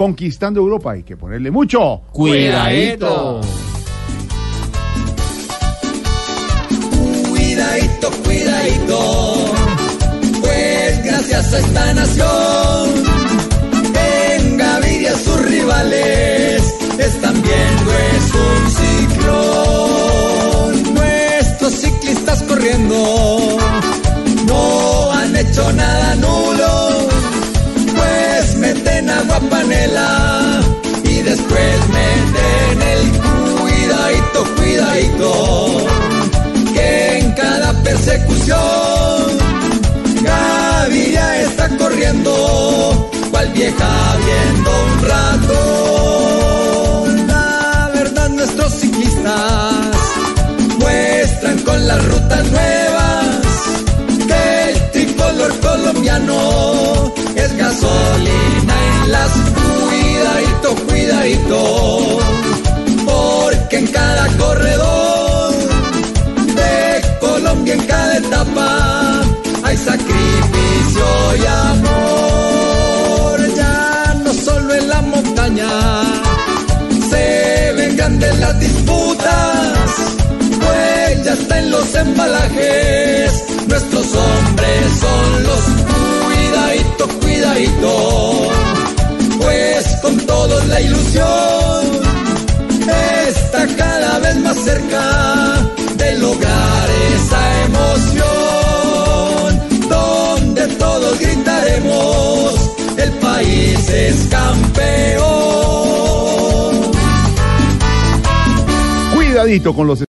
Conquistando Europa hay que ponerle mucho Cuidadito. Cuidadito, cuidadito, pues gracias a esta nación, en Gaviria sus rivales están viendo es un ciclón. Nuestros ciclistas corriendo y después meten el cuidadito, cuidadito que en cada persecución Gaviria está corriendo, cual vieja viendo un rato. La verdad, nuestros ciclistas muestran con las rutas nuevas las disputas, ya está en los embalajes. Nuestros hombres son los cuidadito, cuidadito, pues con todos la ilusión está cada vez más cerca de lograr esa emoción, donde todos gritaremos, el país es campeón. Cuidadito con los